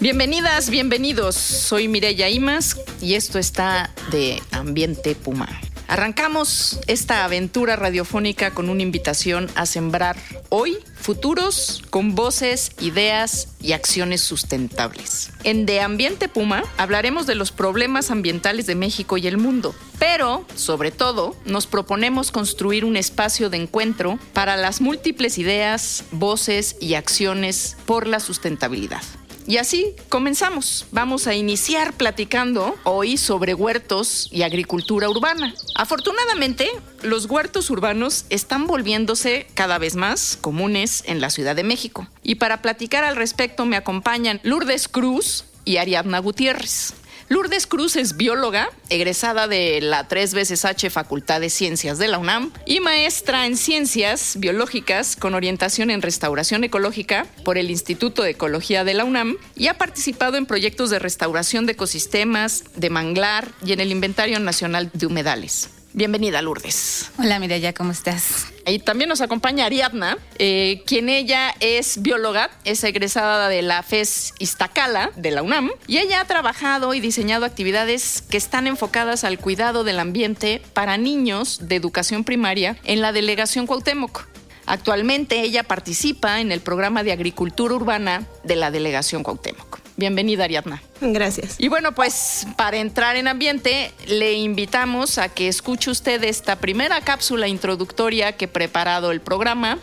Bienvenidas, bienvenidos. Soy Mireya Imas y esto está de Ambiente Puma. Arrancamos esta aventura radiofónica con una invitación a sembrar hoy futuros con voces, ideas y acciones sustentables. En De Ambiente Puma hablaremos de los problemas ambientales de México y el mundo, pero sobre todo nos proponemos construir un espacio de encuentro para las múltiples ideas, voces y acciones por la sustentabilidad. Y así comenzamos. Vamos a iniciar platicando hoy sobre huertos y agricultura urbana. Afortunadamente, los huertos urbanos están volviéndose cada vez más comunes en la Ciudad de México. Y para platicar al respecto me acompañan Lourdes Cruz y Ariadna Gutiérrez. Lourdes Cruz es bióloga, egresada de la tres veces H Facultad de Ciencias de la UNAM y maestra en Ciencias Biológicas con orientación en Restauración Ecológica por el Instituto de Ecología de la UNAM y ha participado en proyectos de restauración de ecosistemas, de manglar y en el Inventario Nacional de Humedales. Bienvenida, Lourdes. Hola, Mireya, ¿cómo estás? Y también nos acompaña Ariadna, eh, quien ella es bióloga, es egresada de la FES Iztacala de la UNAM, y ella ha trabajado y diseñado actividades que están enfocadas al cuidado del ambiente para niños de educación primaria en la delegación Cuauhtémoc. Actualmente ella participa en el programa de agricultura urbana de la delegación Cuauhtémoc. Bienvenida, Ariadna. Gracias. Y bueno, pues para entrar en ambiente, le invitamos a que escuche usted esta primera cápsula introductoria que he preparado el programa.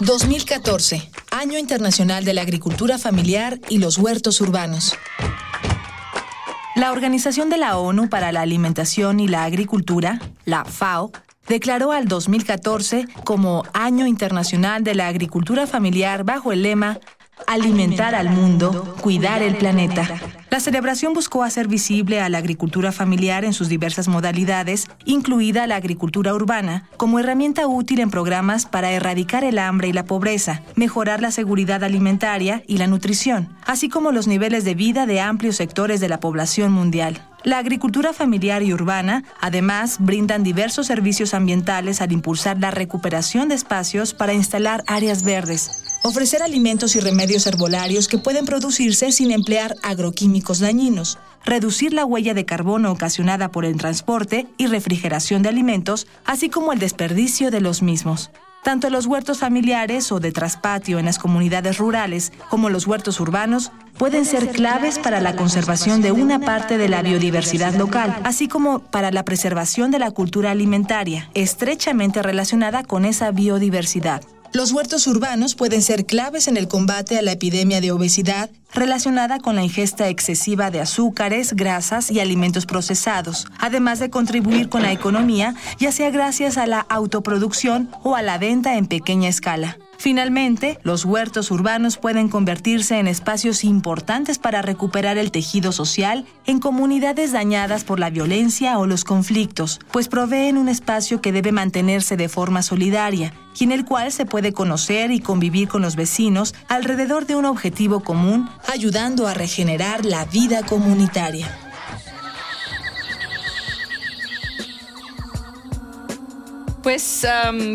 2014, Año Internacional de la Agricultura Familiar y los Huertos Urbanos. La Organización de la ONU para la Alimentación y la Agricultura, la FAO, declaró al 2014 como Año Internacional de la Agricultura Familiar bajo el lema Alimentar al mundo, cuidar el planeta. La celebración buscó hacer visible a la agricultura familiar en sus diversas modalidades, incluida la agricultura urbana, como herramienta útil en programas para erradicar el hambre y la pobreza, mejorar la seguridad alimentaria y la nutrición, así como los niveles de vida de amplios sectores de la población mundial. La agricultura familiar y urbana, además, brindan diversos servicios ambientales al impulsar la recuperación de espacios para instalar áreas verdes, ofrecer alimentos y remedios herbolarios que pueden producirse sin emplear agroquímicos dañinos, reducir la huella de carbono ocasionada por el transporte y refrigeración de alimentos, así como el desperdicio de los mismos. Tanto los huertos familiares o de traspatio en las comunidades rurales como los huertos urbanos pueden ser claves para la conservación de una parte de la biodiversidad local, así como para la preservación de la cultura alimentaria, estrechamente relacionada con esa biodiversidad. Los huertos urbanos pueden ser claves en el combate a la epidemia de obesidad relacionada con la ingesta excesiva de azúcares, grasas y alimentos procesados, además de contribuir con la economía, ya sea gracias a la autoproducción o a la venta en pequeña escala. Finalmente, los huertos urbanos pueden convertirse en espacios importantes para recuperar el tejido social en comunidades dañadas por la violencia o los conflictos, pues proveen un espacio que debe mantenerse de forma solidaria y en el cual se puede conocer y convivir con los vecinos alrededor de un objetivo común, ayudando a regenerar la vida comunitaria. Pues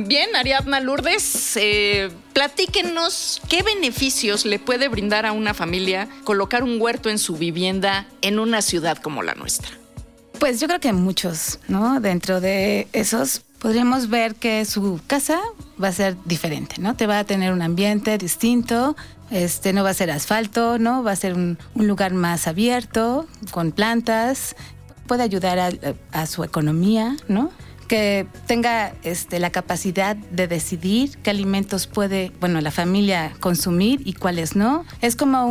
bien, Ariadna Lourdes, eh, platíquenos qué beneficios le puede brindar a una familia colocar un huerto en su vivienda en una ciudad como la nuestra. Pues yo creo que muchos, ¿no? Dentro de esos podríamos ver que su casa va a ser diferente, ¿no? Te va a tener un ambiente distinto, este no va a ser asfalto, ¿no? Va a ser un, lugar más abierto, con plantas, puede ayudar a, a su economía, ¿no? Que tenga este, la capacidad de decidir qué alimentos puede, bueno, la familia consumir y cuáles no. Es como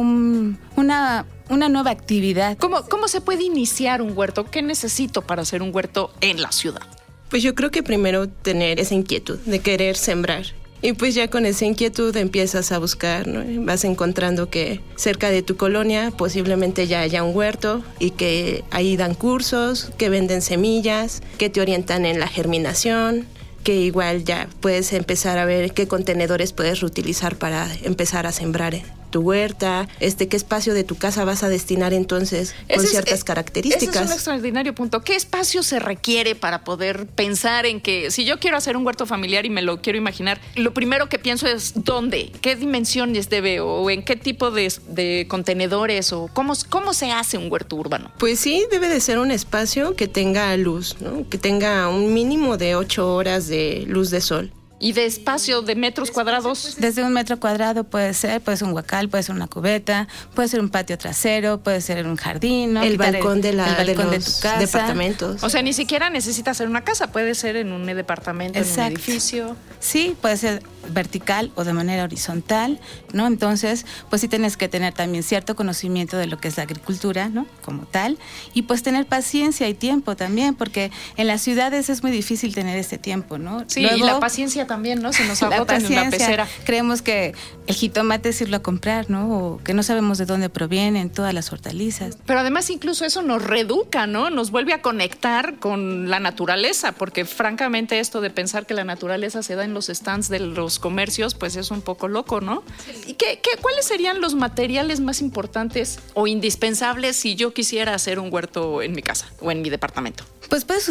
una, una nueva actividad. ¿Cómo, ¿Cómo se puede iniciar un huerto? ¿Qué necesito para hacer un huerto en la ciudad? Pues yo creo que primero tener esa inquietud de querer sembrar Y pues ya con esa inquietud empiezas a buscar, ¿no? Vas encontrando que cerca de tu colonia posiblemente ya haya un huerto y que ahí dan cursos, que venden semillas, que te orientan en la germinación, que igual ya puedes empezar a ver qué contenedores puedes reutilizar para empezar a sembrar tu huerta, este qué espacio de tu casa vas a destinar entonces con ciertas eh, características. Ese es un extraordinario punto. ¿Qué espacio se requiere para poder pensar en que si yo quiero hacer un huerto familiar y me lo quiero imaginar, lo primero que pienso es dónde, qué dimensiones debe o en qué tipo de, contenedores o cómo, cómo se hace un huerto urbano? Pues sí, debe de ser un espacio que tenga luz, que tenga un mínimo de ocho horas de luz de sol. ¿Y de espacio de metros cuadrados? Desde un metro cuadrado puede ser, puede ser un huacal, puede ser una cubeta, puede ser un patio trasero, puede ser un jardín, El balcón, de, la, de, tu casa. departamentos. O sea, ni siquiera necesita ser una casa, puede ser en un departamento, en un edificio. Sí, puede ser vertical o de manera horizontal, ¿no? Entonces, pues sí tienes que tener también cierto conocimiento de lo que es la agricultura, ¿no? Como tal, y pues tener paciencia y tiempo también, porque en las ciudades es muy difícil tener este tiempo, ¿no? Sí, y la paciencia también, ¿no? Se nos agota en una pecera. Creemos que el jitomate es irlo a comprar, ¿no? O que no sabemos de dónde provienen todas las hortalizas. Pero además incluso eso nos reeduca, ¿no? Nos vuelve a conectar con la naturaleza, porque francamente esto de pensar que la naturaleza se da en los stands de los comercios, pues es un poco loco, ¿no? ¿Y qué, qué, cuáles serían los materiales más importantes o indispensables si yo quisiera hacer un huerto en mi casa o en mi departamento? Pues puedes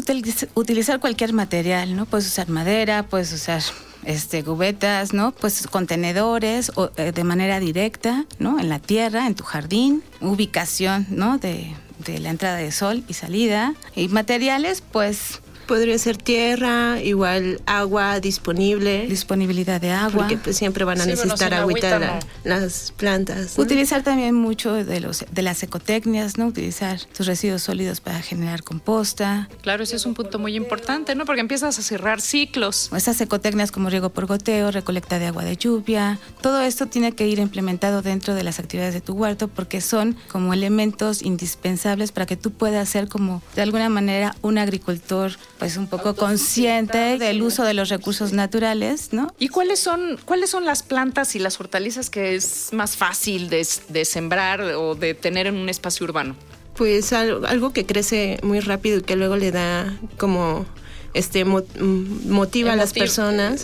utilizar cualquier material, ¿no? Puedes usar madera, puedes usar este cubetas, ¿no? Pues contenedores o, eh, de manera directa, ¿no? En la tierra, en tu jardín, ubicación, ¿no? De, de la entrada de sol y salida y materiales, pues podría ser tierra, igual agua disponible. Disponibilidad de agua. Porque pues, siempre van a necesitar agüita las plantas. Utilizar también mucho de, los, de las ecotecnias, ¿no? Utilizar tus residuos sólidos para generar composta. Claro, ese es un punto muy importante, ¿no? Porque empiezas a cerrar ciclos. Esas ecotecnias como riego por goteo, recolecta de agua de lluvia, todo esto tiene que ir implementado dentro de las actividades de tu huerto porque son como elementos indispensables para que tú puedas ser como de alguna manera un agricultor pues un poco consciente del uso de los recursos naturales, ¿no? ¿Y cuáles son, cuáles son las plantas y las hortalizas que es más fácil de, de sembrar o de tener en un espacio urbano? Pues algo que crece muy rápido y que luego le da como este mm, motiva a las personas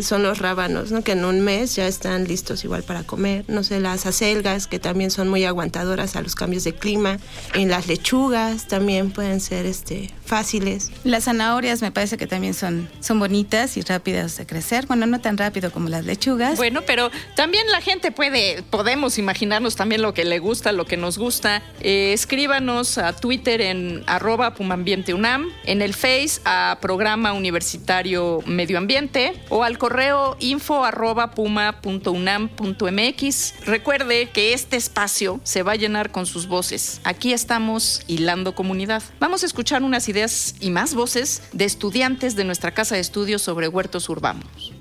son los rábanos, ¿no? que en un mes ya están listos igual para comer. No sé, las acelgas, que también son muy aguantadoras a los cambios de clima. En las lechugas también pueden ser este, fáciles. Las zanahorias me parece que también son, son bonitas y rápidas de crecer. Bueno, no tan rápido como las lechugas. Bueno, pero también la gente puede, podemos imaginarnos también lo que le gusta, lo que nos gusta. Eh, escríbanos a Twitter en arroba pumambienteunam, en el Face a Programa Universitario Medio Ambiente o al correo info arroba puma.unam.mx. Recuerde que este espacio se va a llenar con sus voces. Aquí estamos hilando comunidad. Vamos a escuchar unas ideas y más voces de estudiantes de nuestra casa de estudios sobre huertos urbanos.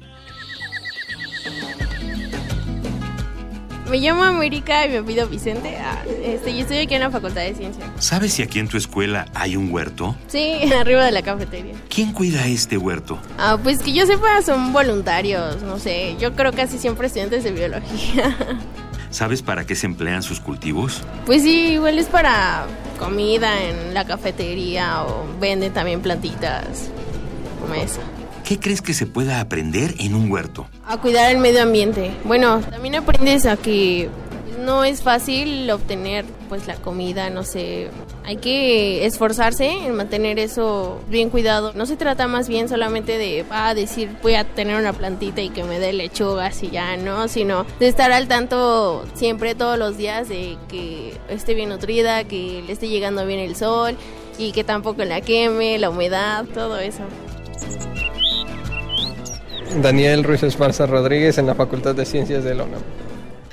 Me llamo América y me pido Vicente. Ah, este, yo estoy aquí en la Facultad de Ciencias. ¿Sabes si aquí en tu escuela hay un huerto? Sí, arriba de la cafetería. ¿Quién cuida este huerto? Ah, pues que yo sepa, son voluntarios, no sé. Yo creo casi siempre estudiantes de biología. ¿Sabes para qué se emplean sus cultivos? Pues sí, igual es para comida en la cafetería o venden también plantitas como esa. ¿Qué crees que se pueda aprender en un huerto? A cuidar el medio ambiente. Bueno, también aprendes a que no es fácil obtener pues la comida, no sé, hay que esforzarse en mantener eso bien cuidado. No se trata más bien solamente de ah, decir voy a tener una plantita y que me dé lechugas y ya, no, sino de estar al tanto siempre todos los días de que esté bien nutrida, que le esté llegando bien el sol y que tampoco la queme, la humedad, todo eso. Daniel Ruiz Esparza Rodríguez en la Facultad de Ciencias de la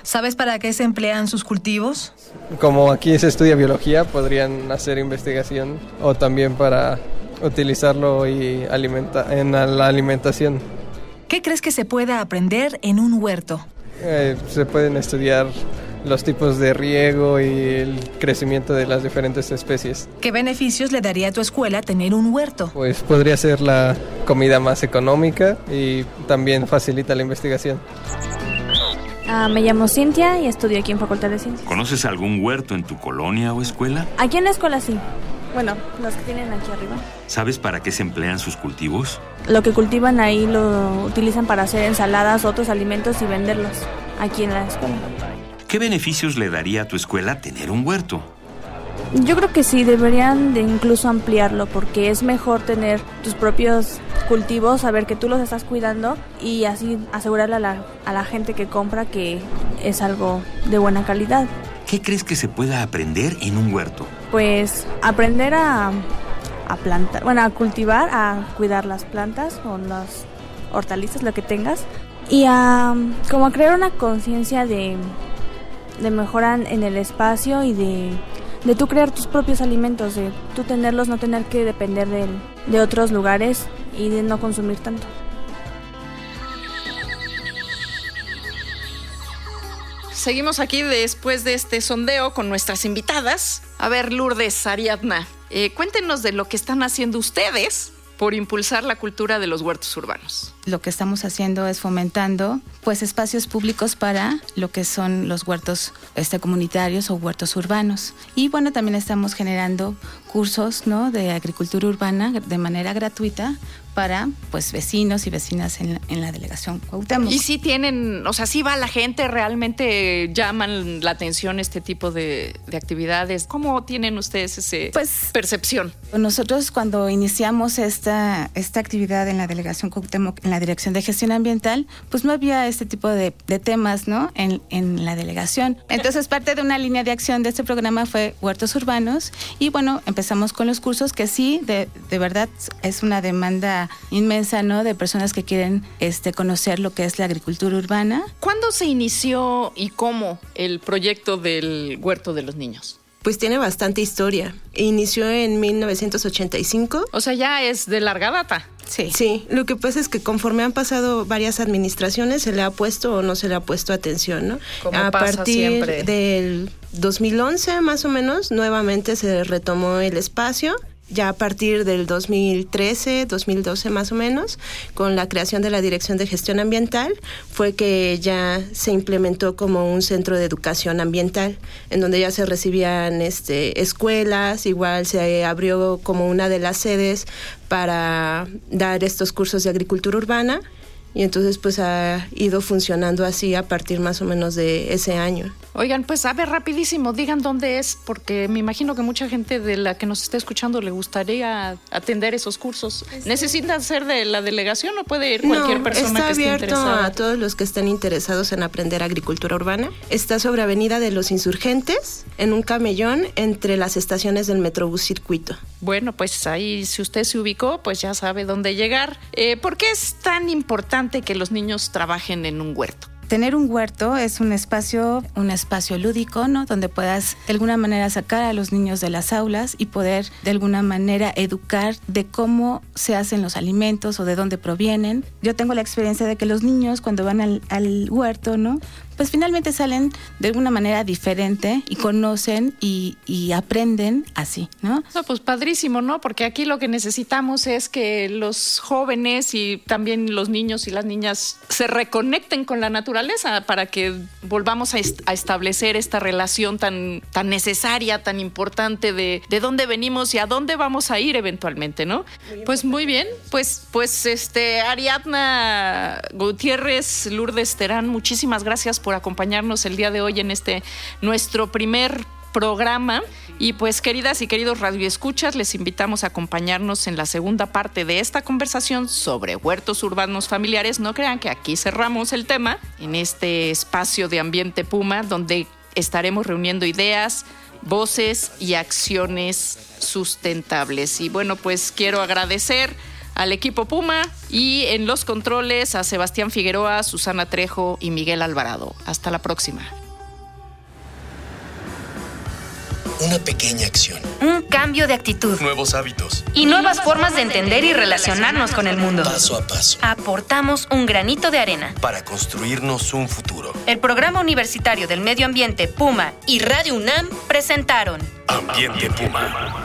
¿Sabes para qué se emplean sus cultivos? Como aquí se estudia biología, podrían hacer investigación o también para utilizarlo y alimenta en la alimentación. ¿Qué crees que se pueda aprender en un huerto? Eh, se pueden estudiar los tipos de riego y el crecimiento de las diferentes especies. ¿Qué beneficios le daría a tu escuela tener un huerto? Pues podría ser la comida más económica y también facilita la investigación. Ah, me llamo Cintia y estudio aquí en Facultad de Ciencias. ¿Conoces algún huerto en tu colonia o escuela? Aquí en la escuela sí. Bueno, los que tienen aquí arriba. ¿Sabes para qué se emplean sus cultivos? Lo que cultivan ahí lo utilizan para hacer ensaladas, otros alimentos y venderlos aquí en la escuela. ¿Qué beneficios le daría a tu escuela tener un huerto? Yo creo que sí, deberían de incluso ampliarlo porque es mejor tener tus propios cultivos, saber que tú los estás cuidando y así asegurarle a la, a la gente que compra que es algo de buena calidad. ¿Qué crees que se pueda aprender en un huerto? Pues aprender a, a plantar, bueno, a cultivar, a cuidar las plantas o las hortalizas, lo que tengas, y a como a crear una conciencia de, de mejora en el espacio y de, de tú crear tus propios alimentos, de tú tenerlos, no tener que depender de, de otros lugares y de no consumir tanto. Seguimos aquí después de este sondeo con nuestras invitadas. A ver, Lourdes, Ariadna, eh, cuéntenos de lo que están haciendo ustedes por impulsar la cultura de los huertos urbanos. Lo que estamos haciendo es fomentando pues espacios públicos para lo que son los huertos este, comunitarios o huertos urbanos. Y bueno, también estamos generando cursos ¿no? de agricultura urbana de manera gratuita para pues vecinos y vecinas en la, en la delegación Cuauhtémoc. Y si tienen, o sea, si va la gente, realmente llaman la atención este tipo de, de actividades. ¿Cómo tienen ustedes esa Pues- percepción? Nosotros cuando iniciamos esta, esta actividad en la delegación Cuauhtémoc, en la Dirección de Gestión Ambiental, pues no había este tipo de, temas ¿no? en, la delegación. Entonces parte de una línea de acción de este programa fue huertos urbanos y bueno, empezamos con los cursos que sí, de, de verdad es una demanda inmensa ¿no? de personas que quieren este, conocer lo que es la agricultura urbana. ¿Cuándo se inició y cómo el proyecto del huerto de los niños? Pues tiene bastante historia. Inició en 1985. O sea, ya es de larga data. Sí. Sí, lo que pasa es que conforme han pasado varias administraciones se le ha puesto o no se le ha puesto atención, ¿no? Como a pasa partir siempre. del 2011 más o menos, nuevamente se retomó el espacio. Ya a partir del 2013, 2012 más o menos, con la creación de la Dirección de Gestión Ambiental, fue que ya se implementó como un centro de educación ambiental, en donde ya se recibían este, escuelas, igual se abrió como una de las sedes para dar estos cursos de agricultura urbana y entonces pues ha ido funcionando así a partir más o menos de ese año. Oigan, pues a ver, rapidísimo, digan dónde es, porque me imagino que mucha gente de la que nos está escuchando le gustaría atender esos cursos. ¿Necesitan ser de la delegación o puede ir cualquier No, persona está que esté abierto interesada? a todos los que estén interesados en aprender agricultura urbana. Está sobre Avenida de los Insurgentes, en un camellón entre las estaciones del Metrobús Circuito. Bueno, pues ahí si usted se ubicó, pues ya sabe dónde llegar. Eh, ¿Por qué es tan importante que los niños trabajen en un huerto? Tener un huerto es un espacio, un espacio lúdico, ¿no? Donde puedas de alguna manera sacar a los niños de las aulas y poder de alguna manera educar de cómo se hacen los alimentos o de dónde provienen. Yo tengo la experiencia de que los niños cuando van al, al huerto, ¿no? Pues finalmente salen de alguna manera diferente y conocen y, aprenden así, ¿no? No, pues padrísimo, ¿no? Porque aquí lo que necesitamos es que los jóvenes y también los niños y las niñas se reconecten con la naturaleza para que volvamos a, est- a establecer esta relación tan, tan necesaria, tan importante de, de dónde venimos y a dónde vamos a ir eventualmente, ¿no? Pues muy bien, pues, pues este, Ariadna Gutiérrez, Lourdes Terán, muchísimas gracias por acompañarnos el día de hoy en este nuestro primer programa. Y pues, queridas y queridos radioescuchas, les invitamos a acompañarnos en la segunda parte de esta conversación sobre huertos urbanos familiares. No crean que aquí cerramos el tema en este espacio de ambiente Puma, donde estaremos reuniendo ideas, voces y acciones sustentables. Y bueno, pues quiero agradecer al equipo Puma y en los controles a Sebastián Figueroa, Susana Trejo y Miguel Alvarado. Hasta la próxima. Una pequeña acción. Un cambio de actitud. Nuevos hábitos. Y nuevas formas de entender y relacionarnos con el mundo. Paso a paso. Aportamos un granito de arena. Para construirnos un futuro. El Programa Universitario del Medio Ambiente Puma y Radio UNAM presentaron Ambiente Puma.